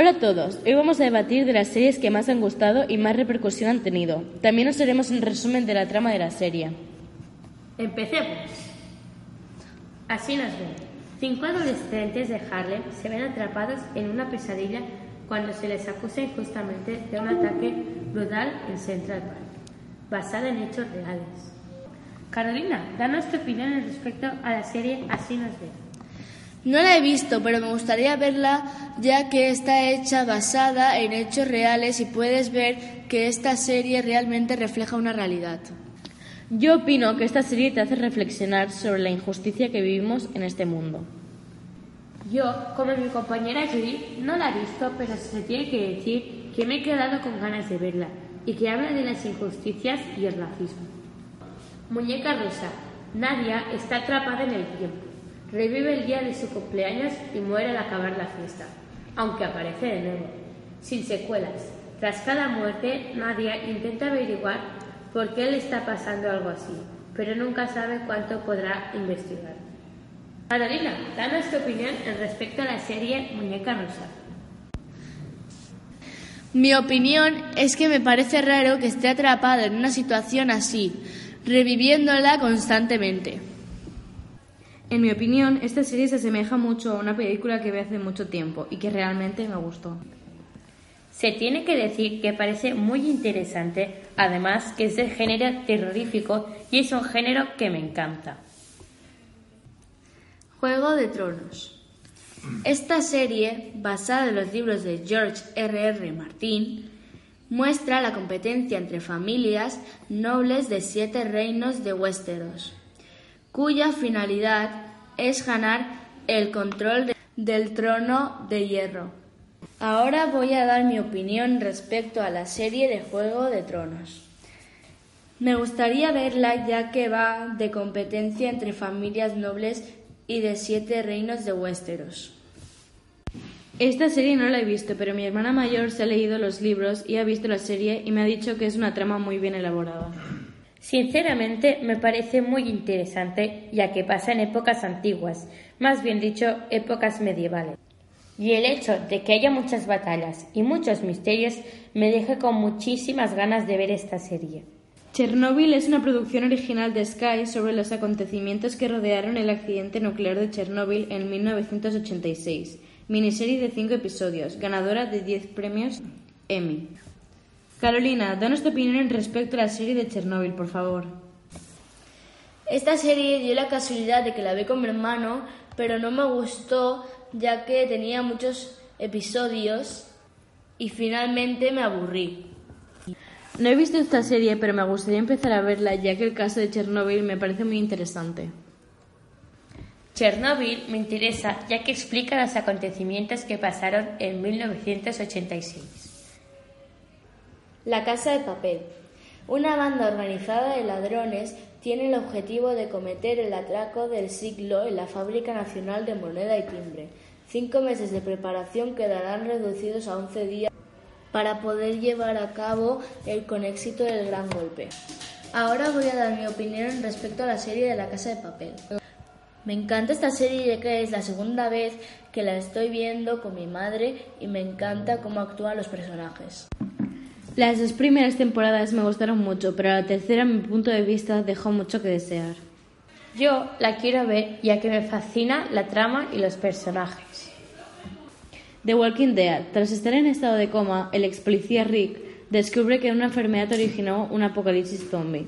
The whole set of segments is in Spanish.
Hola a todos, hoy vamos a debatir de las series que más han gustado y más repercusión han tenido. También os haremos un resumen de la trama de la serie. Empecemos. Así nos ven. Cinco adolescentes de Harlem se ven atrapados en una pesadilla cuando se les acusa injustamente de un ataque brutal en Central Park, basado en hechos reales. Carolina, danos tu opinión respecto a la serie Así nos ven. No la he visto, pero me gustaría verla ya que está hecha basada en hechos reales y puedes ver que esta serie realmente refleja una realidad. Yo opino que esta serie te hace reflexionar sobre la injusticia que vivimos en este mundo. Yo, como mi compañera Judy, no la he visto, pero se tiene que decir que me he quedado con ganas de verla y que habla de las injusticias y el racismo. Muñeca Rosa. Nadia está atrapada en el tiempo. Revive el día de su cumpleaños y muere al acabar la fiesta, aunque aparece de nuevo, sin secuelas. Tras cada muerte, Nadia intenta averiguar por qué le está pasando algo así, pero nunca sabe cuánto podrá investigar. Carolina, danos tu opinión respecto a la serie Muñeca Rosa. Mi opinión es que me parece raro que esté atrapada en una situación así, reviviéndola constantemente. En mi opinión, esta serie se asemeja mucho a una película que vi hace mucho tiempo y que realmente me gustó. Se tiene que decir que parece muy interesante, además que es de género terrorífico y es un género que me encanta. Juego de Tronos. Esta serie, basada en los libros de George R. R. Martin, muestra la competencia entre familias nobles de siete reinos de Westeros, cuya finalidad es ganar el control de- del trono de hierro. Ahora voy a dar mi opinión respecto a la serie de Juego de Tronos. Me gustaría verla ya que va de competencia entre familias nobles y de siete reinos de Westeros. Esta serie no la he visto, pero mi hermana mayor se ha leído los libros y ha visto la serie y me ha dicho que es una trama muy bien elaborada. Sinceramente, me parece muy interesante, ya que pasa en épocas antiguas, más bien dicho, épocas medievales. Y el hecho de que haya muchas batallas y muchos misterios me deja con muchísimas ganas de ver esta serie. Chernobyl es una producción original de Sky sobre los acontecimientos que rodearon el accidente nuclear de Chernóbil en 1986. Miniserie de cinco episodios, ganadora de 10 premios Emmy. Carolina, danos tu opinión en respecto a la serie de Chernóbil, por favor. Esta serie dio la casualidad de que la vi con mi hermano, pero no me gustó ya que tenía muchos episodios y finalmente me aburrí. No he visto esta serie, pero me gustaría empezar a verla, ya que el caso de Chernóbil me parece muy interesante. Chernóbil me interesa ya que explica los acontecimientos que pasaron en 1986. La Casa de Papel. Una banda organizada de ladrones tiene el objetivo de cometer el atraco del siglo en la Fábrica Nacional de Moneda y Timbre. Cinco meses de preparación quedarán reducidos a 11 días para poder llevar a cabo el con éxito del gran golpe. Ahora voy a dar mi opinión respecto a la serie de La Casa de Papel. Me encanta esta serie ya que es la segunda vez que la estoy viendo con mi madre y me encanta cómo actúan los personajes. Las dos primeras temporadas me gustaron mucho, pero la tercera, a mi punto de vista, dejó mucho que desear. Yo la quiero ver ya que me fascina la trama y los personajes. The Walking Dead. Tras estar en estado de coma, el ex policía Rick descubre que una enfermedad originó un apocalipsis zombie.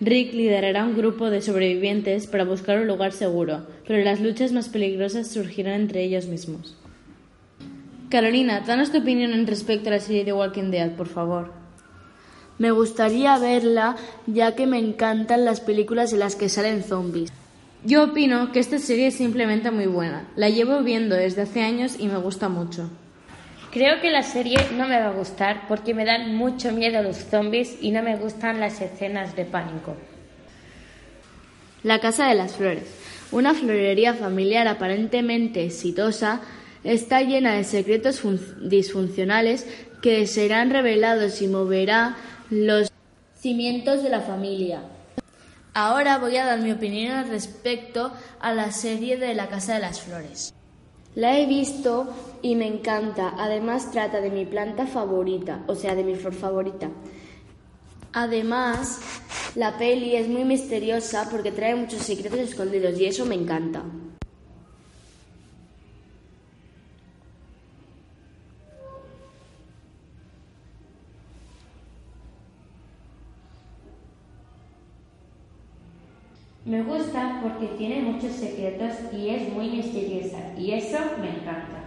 Rick liderará un grupo de sobrevivientes para buscar un lugar seguro, pero las luchas más peligrosas surgirán entre ellos mismos. Carolina, danos tu opinión en respecto a la serie The Walking Dead, por favor. Me gustaría verla ya que me encantan las películas en las que salen zombies. Yo opino que esta serie es simplemente muy buena. La llevo viendo desde hace años y me gusta mucho. Creo que la serie no me va a gustar porque me dan mucho miedo los zombies y no me gustan las escenas de pánico. La Casa de las Flores. Una florería familiar aparentemente exitosa está llena de secretos disfuncionales que serán revelados y moverá los cimientos de la familia. Ahora voy a dar mi opinión respecto a la serie de La Casa de las Flores. La he visto y me encanta. Además trata de mi planta favorita, o sea, de mi flor favorita. Además, la peli es muy misteriosa porque trae muchos secretos escondidos y eso me encanta. Me gusta porque tiene muchos secretos y es muy misteriosa y eso me encanta.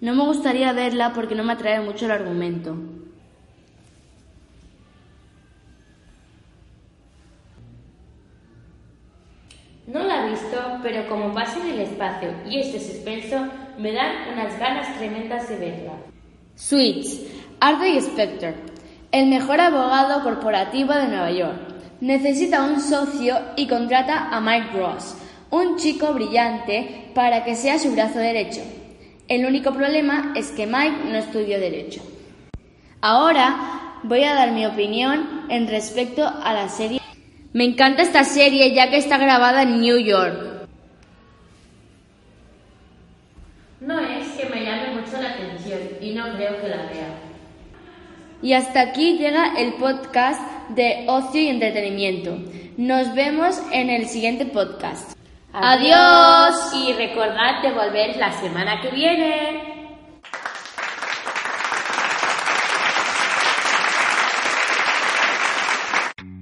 No me gustaría verla porque no me atrae mucho el argumento. No la he visto, pero como pasa en el espacio y este suspenso, me dan unas ganas tremendas de verla. Switch, Arthur Specter, el mejor abogado corporativo de Nueva York. Necesita un socio y contrata a Mike Ross, un chico brillante, para que sea su brazo derecho. El único problema es que Mike no estudió derecho. Ahora voy a dar mi opinión en respecto a la serie. Me encanta esta serie ya que está grabada en New York. No es que me llame mucho la atención y no creo que la vea. Y hasta aquí llega el podcast de ocio y entretenimiento. Nos vemos en el siguiente podcast. Adiós. Y recordad de volver la semana que viene.